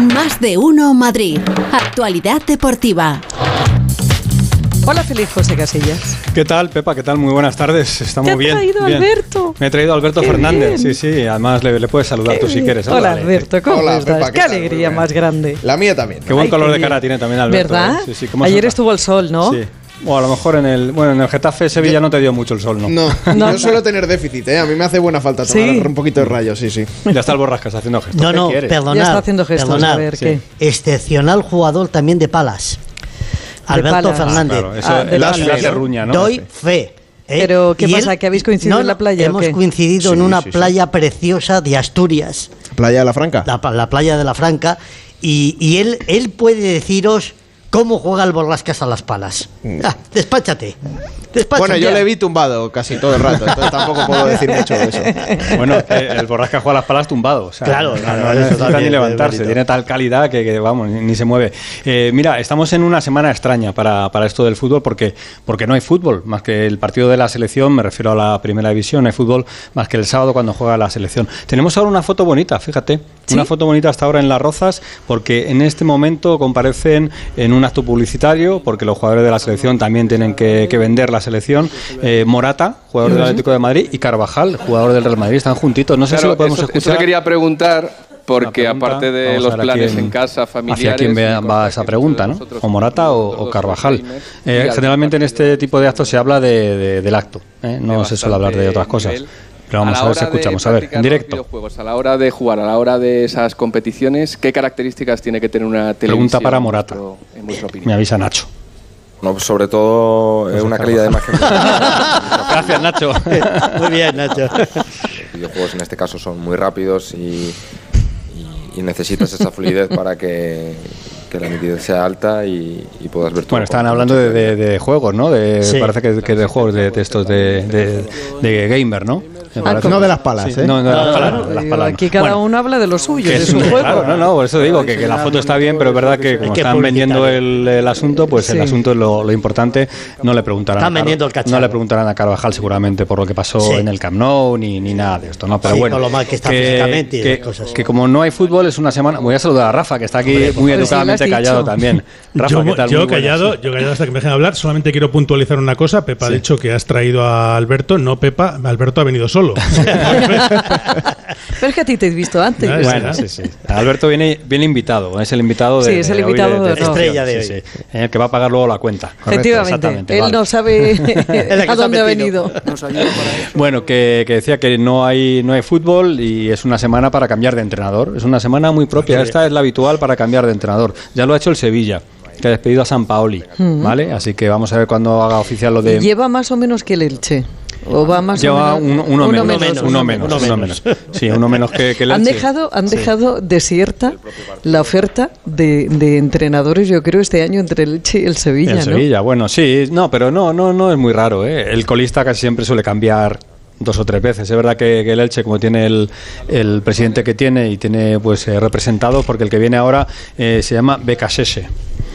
Más de uno Madrid. Actualidad deportiva. Hola, feliz José Casillas. ¿Qué tal, Pepa? ¿Qué tal? Muy buenas tardes. Estamos ¿Te ha bien. traído bien. Alberto? Me he traído Alberto Qué Fernández. bien. Sí, sí. Además, le, le puedes saludar tú si quieres. Hola. Alberto, ¿cómo Hola, estás? Pepa, qué, alegría más grande. La mía también. Qué buen Ay, color de cara bien. tiene también Alberto. ¿Verdad? ¿eh? Sí, sí. ¿Cómo se Ayer estuvo el sol, ¿no? Sí. O a lo mejor en el, bueno, en el Getafe Sevilla no te dio mucho el sol, ¿no? No, No. yo suelo tener déficit, ¿eh? A mí me hace buena falta tomar Sí. un poquito de rayos, sí, sí. Ya está el Borrascas haciendo gestos. No, ¿Qué no, perdonad. Ya está haciendo gestos, perdonad. a ver, Sí. ¿qué? Excepcional jugador también de palas. Alberto palas. Fernández. Claro, eso Ah, de las ciudad fe, de ¿no? Ruña, ¿no? Doy fe. ¿eh? Pero, ¿qué Y pasa? ¿Que habéis coincidido No, en la playa o Hemos qué? coincidido en una sí, sí. playa preciosa de Asturias, Playa de la Franca. la, la playa de la Franca, y, y él, él puede deciros cómo juega el Borrascas a las palas. Ah, despáchate. Bueno, yo le vi tumbado casi todo el rato, entonces tampoco puedo decir mucho de eso. Bueno, el Borrasca juega las palas tumbado. o sea, Claro, no, claro, no eso necesita ni levantarse. Tiene tal calidad que, que, vamos, ni, ni se mueve. Eh, mira, estamos en una semana extraña para, para esto del fútbol porque, porque no hay fútbol más que el partido de la selección. Me refiero a la primera división. No hay fútbol más que el sábado cuando juega la selección. Tenemos ahora una foto bonita, fíjate. ¿Sí? Una foto bonita hasta ahora en Las Rozas porque en este momento comparecen en un acto publicitario porque los jugadores de la selección también tienen que, que vender la selección. Eh, Morata, jugador del Atlético de Madrid, y Carvajal, jugador del Real Madrid. Están juntitos. No sé si lo podemos eso, eso escuchar. le quería preguntar, porque pregunta. aparte de los planes quién- en casa, familiares... Hacia quién va, va esa pregunta, ¿no? O Morata o, Carvajal. Eh, generalmente en este tipo de actos se habla de, de- del acto, ¿eh? no se suele hablar de otras cosas. Pero vamos a, ver si escuchamos. A ver, en directo. a la hora de jugar, a la hora de esas competiciones, ¿qué características tiene que tener una televisión? Pregunta para en Morata. vuestro- En vuestra Me avisa Nacho. No, sobre todo eh, una calidad de imagen. Gracias, Nacho. Muy bien, Nacho. Los videojuegos en este caso son muy rápidos y, y- y necesitas esa fluidez para que, que la nitidez sea alta y, y puedas ver todo. Bueno, estaban hablando de, de- de juegos, ¿no? De, Sí. Parece que, que de juegos de, de estos de, de, de gamer, ¿no? Me parece. No de las palas, Sí, ¿eh? No, no, de las palas, no, Claro, las palas no. aquí cada Bueno, uno habla de lo suyo, de su juego. claro, no, no, por eso digo que, que la foto está bien, pero es verdad que como que están vendiendo el, el asunto, pues el asunto es lo, lo importante. No le preguntarán Están a Car- vendiendo el cacharro. No le preguntarán a Carvajal seguramente por lo que pasó Sí. en el Camp Nou ni, ni nada de esto, ¿no? Pero Sí, bueno, lo mal que está físicamente y que, cosas. que como no hay fútbol es una semana. Voy a saludar a Rafa que está aquí muy educadamente callado también. Rafa, yo, ¿qué tal? yo callado, yo callado hasta que me dejen hablar. Solamente quiero puntualizar una cosa. Pepa ha dicho que has traído a Alberto. No, Pepa, Alberto ha venido solo. Pero es que a ti te he visto antes. Ah, Bueno, sí, sí. Alberto viene, viene invitado, es el invitado de, Sí, es el invitado de. Estrella de sí, hoy. sí. El que va a pagar luego la cuenta. Efectivamente, Exactamente, él vale. no sabe a dónde ha venido. Bueno, que, que decía que no hay, no hay fútbol y es una semana para cambiar de entrenador. Es una semana muy propia. Esta es la habitual para cambiar de entrenador. Ya lo ha hecho el Sevilla, que ha despedido a San Paoli. ¿Vale? Así que vamos a ver cuándo haga oficial lo de. Lleva más o menos que el Elche. O va más Lleva uno, uno menos, menos, uno menos, uno menos. Sí, uno menos que, que el Han dejado, han dejado desierta la oferta de, de entrenadores, yo creo, este año entre el Elche y el Sevilla, El ¿no? Sevilla, bueno, sí, no, pero no, no, no es muy raro, ¿eh? El colista casi siempre suele cambiar dos o tres veces. Es verdad que, que el Elche, como tiene el, el presidente que tiene y tiene pues eh, representados, porque el que viene ahora eh, se llama Becasese.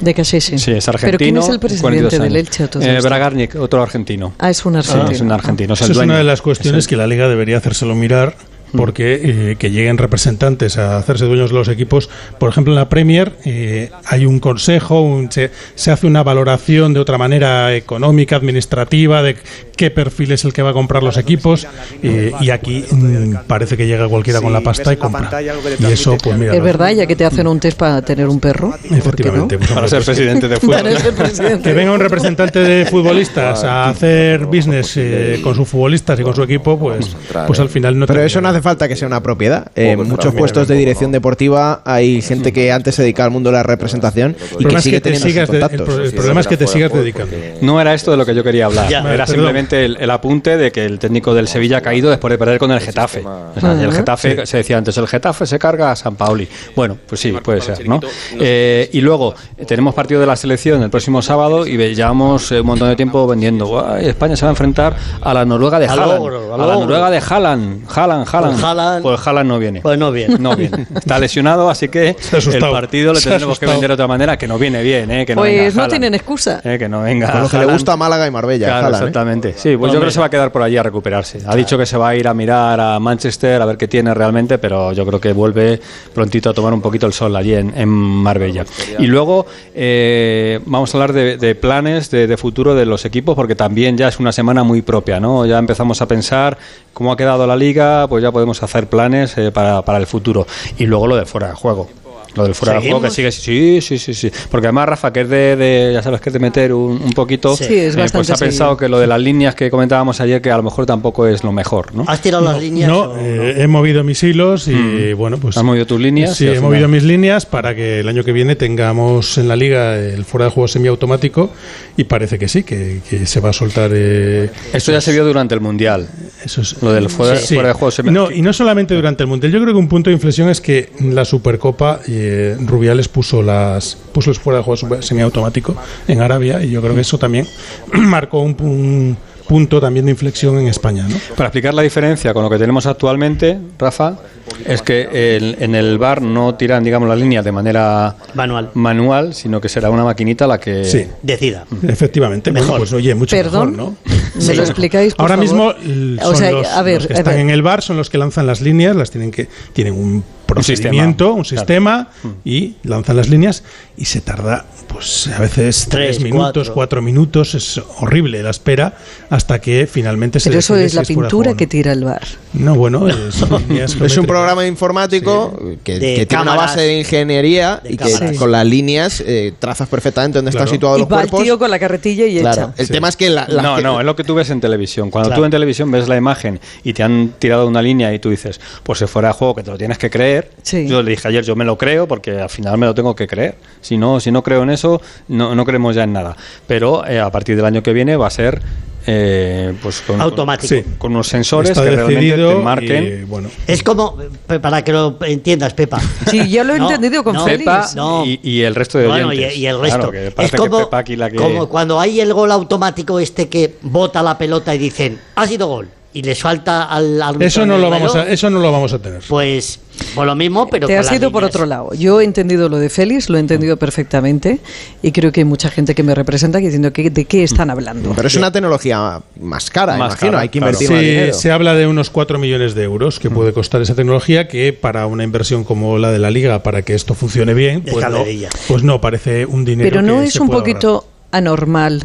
De Casese. Sí, es argentino. ¿Pero quién es el 42 presidente del. Elche? Eh? Bragarnik, otro argentino. Ah, es un Sí, argentino. es un argentino. es el Esa es una de las cuestiones el- que la liga debería hacérselo mirar. Porque eh, que lleguen representantes a hacerse dueños de los equipos, por ejemplo en la Premier eh, hay un consejo, un- se, se hace una valoración de otra manera económica, administrativa, de qué perfil es el que va a comprar los equipos eh, y aquí mm, parece que llega cualquiera con la pasta y compra. Y eso, pues mira, Es verdad, ya que te hacen un test para tener un perro. ¿por qué no? efectivamente. pues, Para hombre, ser pues, presidente de fútbol. Que venga un representante de futbolistas a hacer business eh, con sus futbolistas y con su equipo, pues, pues al final no Pero eso no hace falta que sea una propiedad. En Poco, muchos puestos de dirección deportiva hay gente que antes se dedicaba al mundo de la representación y El problema que es sigue que te teniendo sus contactos. el problema es que te sigas dedicando. No era esto de lo que yo quería hablar. Era Perdón. Simplemente el, el apunte de que el técnico del Sevilla ha caído después de perder con el Getafe. O sea, el Getafe, se decía antes, el Getafe se carga a San Paoli. Bueno, pues sí, puede ser, ¿no? Eh, y luego, eh, tenemos partido de la selección el próximo sábado y llevamos eh, un montón de tiempo vendiendo. "Guay, España se va a enfrentar a la Noruega de Al Haaland. A la. Noruega de Haaland. Haaland, Haaland, Haaland, pues Haaland no viene. Pues no viene. No viene. Está lesionado, así que el partido le tendremos que vender de otra manera, que no viene bien, ¿eh? Que no venga Pues no tienen excusa. Eh, que no venga. Con lo que le gusta Málaga y Marbella. Claro, Haaland, ¿eh? Sí, pues yo creo que se va a quedar por allí a recuperarse. Ha dicho que se va a ir a mirar a Manchester a ver qué tiene realmente, pero yo creo que vuelve prontito a tomar un poquito el sol allí en, en Marbella. Y luego eh, vamos a hablar de, de planes de, de futuro de los equipos, porque también ya es una semana muy propia, ¿no? Ya empezamos a pensar cómo ha quedado la liga, pues ya podemos hacer planes eh, para, para el futuro. Y luego lo de fuera de juego. Lo del fuera de juego que sigue, sí, sí, sí, sí. Porque además Rafa, que es de, de- ya sabes que es de meter un, un poquito, Sí. Es eh, pues bastante ha pensado que lo de las líneas que comentábamos ayer, que a lo mejor tampoco es lo mejor, ¿no? ¿Has tirado las líneas? No, o eh, he movido mis hilos y bueno, pues. Has movido tus líneas Sí, he final- movido mis líneas para que el año que viene tengamos en la liga el fuera de juego semiautomático y parece que sí, que, que se va a soltar. eh, Esto ya se vio durante el Mundial. eso es- Lo del fuera, Sí. fuera de juego se No, y no solamente durante el Mundial. Yo creo que un punto de inflexión es que la Supercopa eh, Rubiales puso las puso el fuera de juego semiautomático en Arabia y yo creo que eso también marcó un, un punto también de inflexión en España, ¿no? Para explicar la diferencia con lo que tenemos actualmente, Rafa, es que el- en el bar no tiran, digamos, las líneas de manera Manual. manual, sino que será una maquinita la que... Sí. Decida. Efectivamente, bueno, Mejor. pues oye, mucho Perdón, mejor, ¿no? ¿Me lo explicáis? por Ahora favor? mismo O sea, los, a ver, los que a están ver. en el bar son los que lanzan las líneas, las tienen que tienen un procedimiento, un sistema, Claro. y lanzan las líneas y se tarda pues a veces Tres, tres, minutos, cuatro. cuatro. minutos, es horrible la espera hasta que finalmente se Pero eso es si la pintura que tira el bar. No, bueno, es, un programa informático que, que tiene una cámaras. base de ingeniería De y que cámaras. con las líneas eh, trazas perfectamente dónde Claro. están situados Y los va el tío con la carretilla y Claro. echa. El Sí. tema es que la, las No, que- no, es lo que tú ves en televisión. Cuando Claro. tú en televisión ves la imagen y te han tirado una línea y tú dices, pues se fuera de juego, que te lo tienes que creer. Sí. Yo le dije ayer, yo me lo creo porque al final me lo tengo que creer. Si no, si no creo en eso, no, no creemos ya en nada. Pero eh, a partir del año que viene va a ser eh, pues con, Automático. Sí. con unos sensores Está que realmente te marquen. y, bueno, Es como, para que lo entiendas, Pepa. Sí, ya lo he No, entendido con no. Pepa No. y, y el resto de Bueno, y, oyentes. y el resto. Claro, que es como, que Pepa aquí la que... como cuando hay el gol automático este que bota la pelota y dicen, ha sido gol. Y le suelta al árbitro eso no lo vamos a, eso no lo vamos a tener. Pues, por lo mismo, pero Te has ido por otro lado. Yo he entendido lo de Félix, lo he entendido perfectamente y creo que hay mucha gente que me representa que diciendo que, de qué están hablando. Pero es una tecnología más cara, Más imagino. cara, hay que claro. invertir más Sí, dinero. se habla de unos 4 millones de euros que puede costar esa tecnología que para una inversión como la de la liga para que esto funcione bien pues no, pues no parece un dinero Pero no que es se un poquito anormal,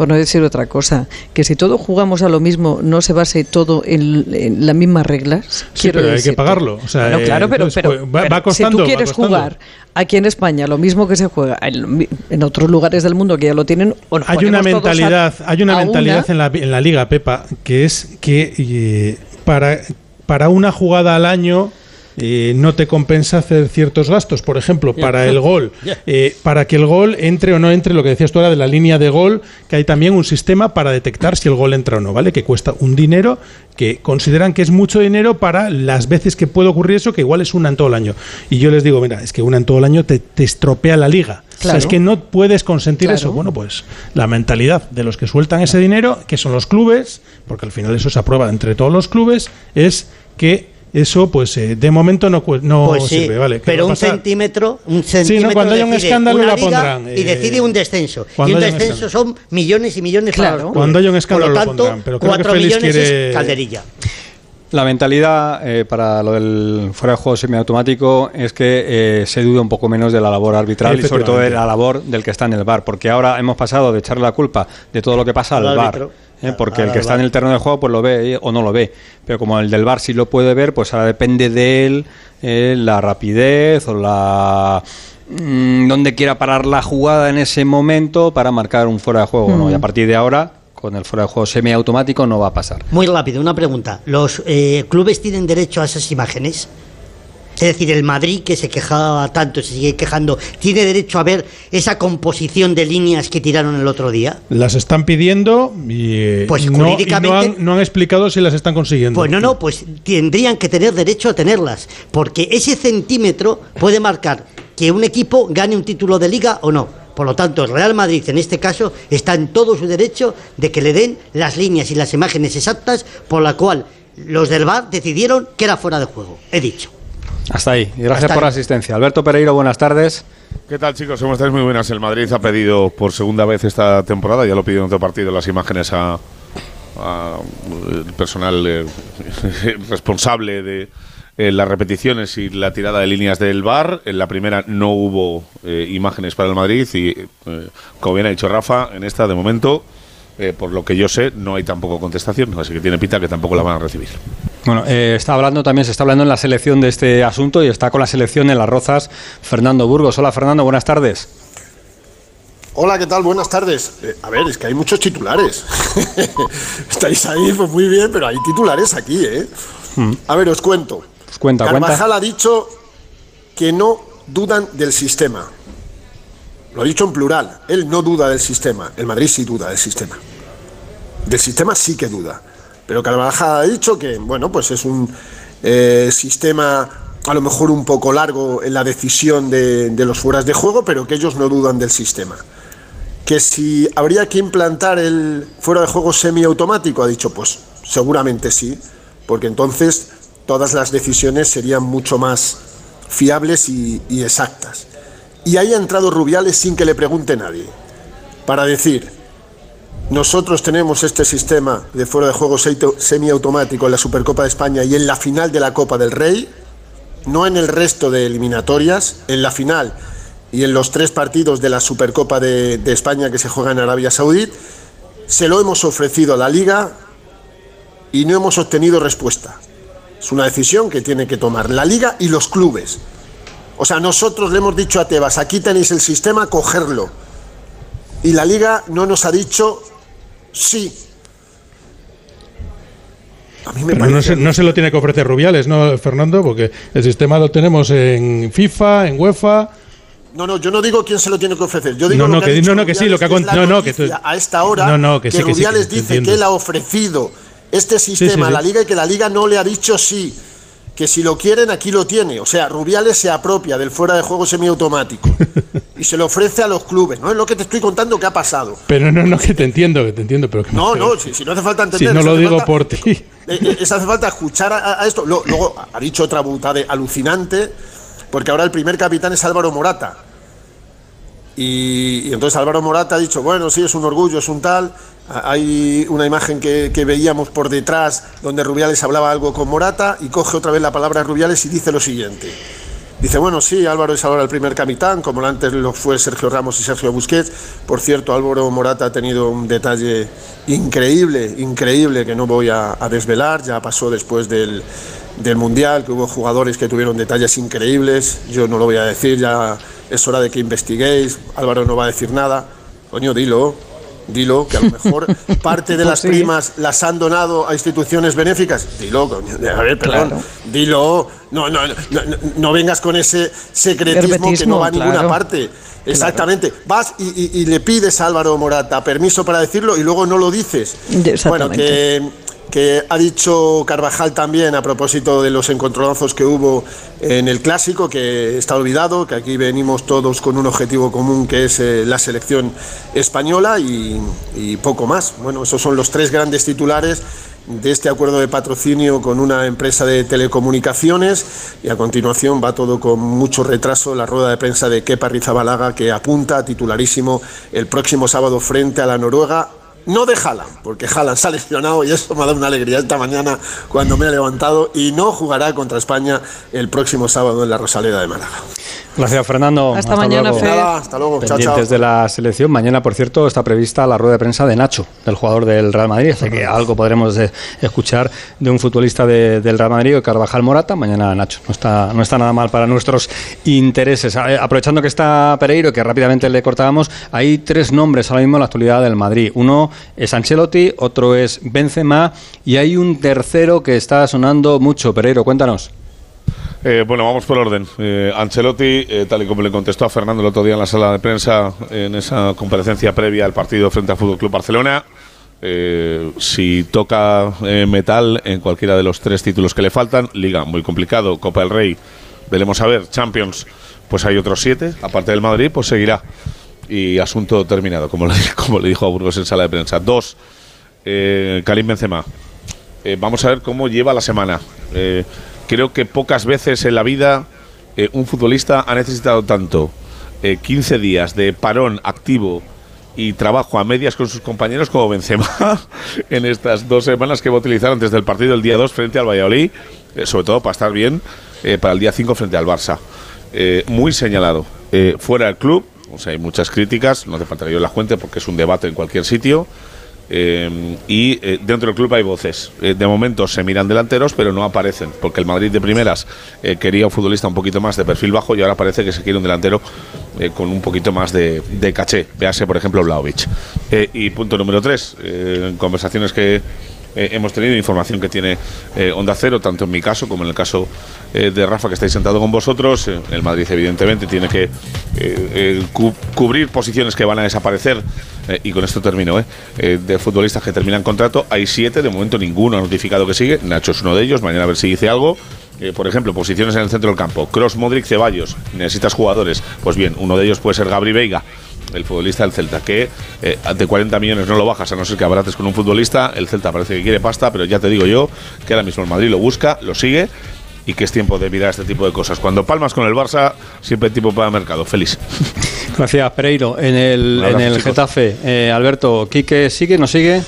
por no decir otra cosa, que si todos jugamos a lo mismo, no se base todo en, en las mismas reglas. Sí, pero hay que pagarlo, o sea, Bueno, claro, pero, entonces, pero, pues, va- pero va costando, si tú quieres jugar aquí en España lo mismo que se juega en, en otros lugares del mundo que ya lo tienen, bueno, hay una todos a- mentalidad, hay una mentalidad en la, en la liga Pepa que es que eh, para para una jugada al año eh, no te compensa hacer ciertos gastos. Por ejemplo, para el gol, eh, para que el gol entre o no entre, lo que decías tú ahora de la línea de gol, que hay también un sistema para detectar si el gol entra o no, ¿vale? Que cuesta un dinero, que consideran que es mucho dinero para las veces que puede ocurrir eso, que igual es una en todo el año. Y yo les digo, mira, es que una en todo el año te, te estropea la liga. O sea, es que no puedes consentir Claro. eso. Bueno, pues la mentalidad de los que sueltan ese dinero, que son los clubes, porque al final eso se aprueba entre todos los clubes, es que eso, pues eh, de momento no, cu- no Pues sí, sirve, ¿vale? ¿Qué pero un centímetro, un centímetro cuando haya un escándalo la pondrán, y eh, decide un descenso. Y cuando un descenso son millones y millones para Claro. los clubes. Cuando haya un escándalo Por lo lo tanto, pondrán, pero creo que cuatro Félix millones quiere- es calderilla. La mentalidad eh, para lo del fuera de juego semiautomático es que eh, se duda un poco menos de la labor arbitral y sobre todo de la labor del que está en el bar, porque ahora hemos pasado de echarle la culpa de todo lo que pasa al, Al bar. ¿Eh? Porque el que está en el terreno de juego pues lo ve eh, o no lo ve, pero como el del bar sí lo puede ver, pues ahora depende de él eh, la rapidez o la mm, donde quiera parar la jugada en ese momento para marcar un fuera de juego, ¿no? Y a partir de ahora con el fuera de juego semiautomático no va a pasar. Muy rápido, una pregunta. ¿Los eh, clubes tienen derecho a esas imágenes? Es decir, el Madrid, que se quejaba tanto, se sigue quejando, ¿tiene derecho a ver esa composición de líneas que tiraron el otro día? Las están pidiendo y, eh, Pues no, y no jurídicamente- han, no han explicado si las están consiguiendo. Pues no, no, pues tendrían que tener derecho a tenerlas, porque ese centímetro puede marcar que un equipo gane un título de liga o no. Por lo tanto, el Real Madrid en este caso está en todo su derecho de que le den las líneas y las imágenes exactas por la cual los del VAR decidieron que era fuera de juego. He dicho. Hasta ahí. Y gracias Hasta por la ahí. asistencia. Alberto Pereiro, buenas tardes. ¿Qué tal, chicos? ¿Cómo estáis? Muy buenas. El Madrid ha pedido por segunda vez esta temporada, ya lo pidió en otro partido, las imágenes a, a el personal eh, responsable de eh, las repeticiones y la tirada de líneas del bar. En la primera no hubo eh, imágenes para el Madrid y, eh, como bien ha dicho Rafa, en esta de momento, eh, por lo que yo sé, no hay tampoco contestación, así que tiene pinta que tampoco la van a recibir. Bueno, eh, está hablando también, se está hablando en la selección de este asunto y está con la selección en las rozas Fernando Burgos. Hola Fernando, buenas tardes. Hola, ¿qué tal? Buenas tardes. Eh, a ver, es que hay muchos titulares. Estáis ahí, pues muy bien, pero hay titulares aquí, ¿eh? A ver, os cuento. Pues cuenta, Carvajal cuenta. ha dicho que no dudan del sistema. Lo ha dicho en plural. Él no duda del sistema. El Madrid sí duda del sistema. Del sistema sí que duda. Pero Carvajal ha dicho que, bueno, pues es un eh, sistema a lo mejor un poco largo en la decisión de, los fueras de juego, pero que ellos no dudan del sistema. Que si habría que implantar el fuera de juego semiautomático, ha dicho, pues seguramente sí, porque entonces todas las decisiones serían mucho más fiables y, y exactas. Y ahí ha entrado Rubiales sin que le pregunte nadie, para decir, nosotros tenemos este sistema de fuera de juego semiautomático en la Supercopa de España y en la final de la Copa del Rey, no en el resto de eliminatorias, en la final y en los tres partidos de la Supercopa de, de España que se juega en Arabia Saudí, se lo hemos ofrecido a la liga y no hemos obtenido respuesta. Es una decisión que tiene que tomar la liga y los clubes. O sea, nosotros le hemos dicho a Tebas, aquí tenéis el sistema, cogerlo. Y la liga no nos ha dicho sí. A mí me Pero no parece... se, no se lo tiene que ofrecer Rubiales, ¿no, Fernando? Porque el sistema lo tenemos en FIFA, en UEFA. No, no, yo no digo quién se lo tiene que ofrecer. Yo digo No, no, que, no, no, que sí, lo que ha Rubiales, con- es la no, no, que tú- a esta hora No, no, que sí, que sí, Rubiales que dice entiendo. que él ha ofrecido este sistema sí, a la liga y que la liga no le ha dicho sí. Que si lo quieren, aquí lo tiene. O sea, Rubiales se apropia del fuera de juego semiautomático y se lo ofrece a los clubes. No es lo que te estoy contando que ha pasado. Pero no, no, que te entiendo, que te entiendo. Pero que No, no, si, si no hace falta Si entender. no si lo hace digo falta- por ti. eh, eh, es hace falta escuchar a, a esto. Lo- Luego ha dicho otra butada alucinante, porque ahora el primer capitán es Álvaro Morata. Y, entonces Álvaro Morata ha dicho, bueno, sí, es un orgullo, es un tal. Hay una imagen que, veíamos por detrás donde Rubiales hablaba algo con Morata y coge otra vez la palabra Rubiales y dice lo siguiente. Dice, bueno, sí, Álvaro es ahora el primer capitán, como antes lo fue Sergio Ramos y Sergio Busquets. Por cierto, Álvaro Morata ha tenido un detalle increíble, increíble, que no voy a, a desvelar. Ya pasó después del, del Mundial, que hubo jugadores que tuvieron detalles increíbles. Yo no lo voy a decir, ya es hora de que investiguéis. Álvaro no va a decir nada. Coño, dilo, dilo, que a lo mejor parte de Pues las sí. primas las han donado a instituciones benéficas. Dilo, coño, a ver, perdón. Claro. Dilo, no, no, no, no, vengas con ese secretismo que no va a ninguna claro. parte. Exactamente. Vas y, y- y le pides a Álvaro Morata permiso para decirlo y luego no lo dices. Bueno, que, que ha dicho Carvajal también a propósito de los encontronazos que hubo en el clásico, que está olvidado, que aquí venimos todos con un objetivo común que es eh, la selección española y, poco más. Bueno, esos son los tres grandes titulares de este acuerdo de patrocinio con una empresa de telecomunicaciones y a continuación va todo con mucho retraso la rueda de prensa de Kepa Rizabalaga que apunta titularísimo el próximo sábado frente a la Noruega no de Haaland, porque Haaland se ha lesionado y eso me ha dado una alegría esta mañana cuando me he levantado y no jugará contra España el próximo sábado en la Rosaleda de Málaga. Gracias, Fernando. Hasta mañana, luego. Nada, hasta luego, chao, chao. Pendientes de la selección. Mañana, por cierto, está prevista la rueda de prensa de Nacho, del jugador del Real Madrid. Así que algo podremos eh, escuchar de un futbolista de- del Real Madrid, Carvajal Morata. Mañana Nacho. No está, no está nada mal para nuestros intereses. Aprovechando que está Pereiro, que rápidamente le cortábamos, hay tres nombres ahora mismo en la actualidad del Madrid. Uno es Ancelotti, otro es Benzema y hay un tercero que está sonando mucho. Pereiro, cuéntanos. Eh, bueno, vamos por orden. Eh, Ancelotti, eh, tal y como le contestó a Fernando el otro día en la sala de prensa, en esa comparecencia previa al partido frente al Fútbol Club Barcelona, eh, si toca metal en cualquiera de los tres títulos que le faltan, Liga muy complicado, Copa del Rey, veremos a ver, Champions, pues hay otros siete, aparte del Madrid, pues seguirá. Y asunto terminado, como le, como le dijo a Burgos en sala de prensa. Dos, Karim Benzema. Vamos a ver cómo lleva la semana. Eh, creo que pocas veces en la vida eh, un futbolista ha necesitado tanto 15 días de parón activo y trabajo a medias con sus compañeros como Benzema en estas dos semanas que va a utilizar antes del partido del día 2 frente al Valladolid, sobre todo para estar bien para el día 5 frente al Barça. muy señalado. fuera del club, hay muchas críticas, no hace falta que yo las cuente porque es un debate en cualquier sitio. Eh, y eh, dentro del club hay voces. Eh, de momento se miran delanteros, pero no aparecen, porque el Madrid de primeras quería un futbolista un poquito más de perfil bajo y ahora parece que se quiere un delantero con un poquito más de, caché. Véase, por ejemplo, Blaovic. y punto número tres, conversaciones que eh, hemos tenido información que tiene eh, Onda Cero, tanto en mi caso como en el caso eh, de Rafa, que estáis sentado con vosotros. el Madrid, evidentemente, tiene que cubrir posiciones que van a desaparecer. y con esto termino, de futbolistas que terminan contrato, hay siete, de momento ninguno ha notificado que sigue. Nacho es uno de ellos, mañana a ver si dice algo. por ejemplo, posiciones en el centro del campo. Cross, Modric, Ceballos. Necesitas jugadores. Pues bien, uno de ellos puede ser Gabri Veiga el futbolista del Celta, que eh, de 40 millones no lo bajas, a no ser que abarates con un futbolista. El Celta parece que quiere pasta, pero ya te digo yo que ahora mismo el Madrid lo busca, lo sigue y que es tiempo de mirar este tipo de cosas. Cuando palmas con el Barça, siempre hay tipo para mercado. Feliz. Gracias, Pereiro. En el, en el Getafe, eh, Alberto, ¿Quique sigue, no sigue?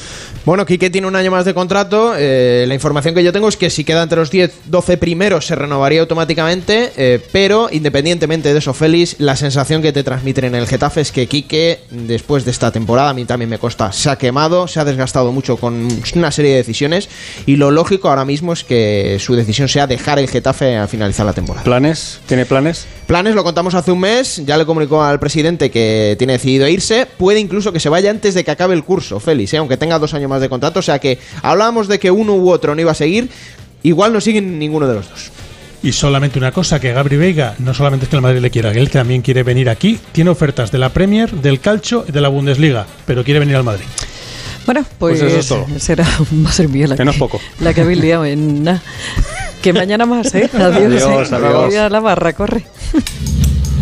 Bueno, Quique tiene un año más de contrato. Eh, la información que yo tengo es que si queda entre los 10, 12 primeros se renovaría automáticamente. Eh, pero independientemente de eso, Félix, la sensación que te transmiten en el Getafe es que Quique, después de esta temporada, a mí también me consta, se ha quemado, se ha desgastado mucho con una serie de decisiones. Y lo lógico ahora mismo es que su decisión sea dejar el Getafe al finalizar la temporada. ¿Planes? ¿Tiene planes? Planes lo contamos hace un mes. Ya le comunicó al presidente que tiene decidido irse. Puede incluso que se vaya antes de que acabe el curso, Félix, ¿eh? aunque tenga dos años más de contrato. O sea que hablábamos de que uno u otro no iba a seguir. Igual no siguen ninguno de los dos. Y solamente una cosa, que Gabri Veiga no solamente es que el Madrid le quiera, que él también quiere venir aquí. Tiene ofertas de la Premier, del Calcio y de la Bundesliga, pero quiere venir al Madrid. Bueno, pues, pues eso será más a la, que, poco. la que habéis liado en Que mañana más, ¿eh? Adiós, adiós, adiós. a la barra, corre.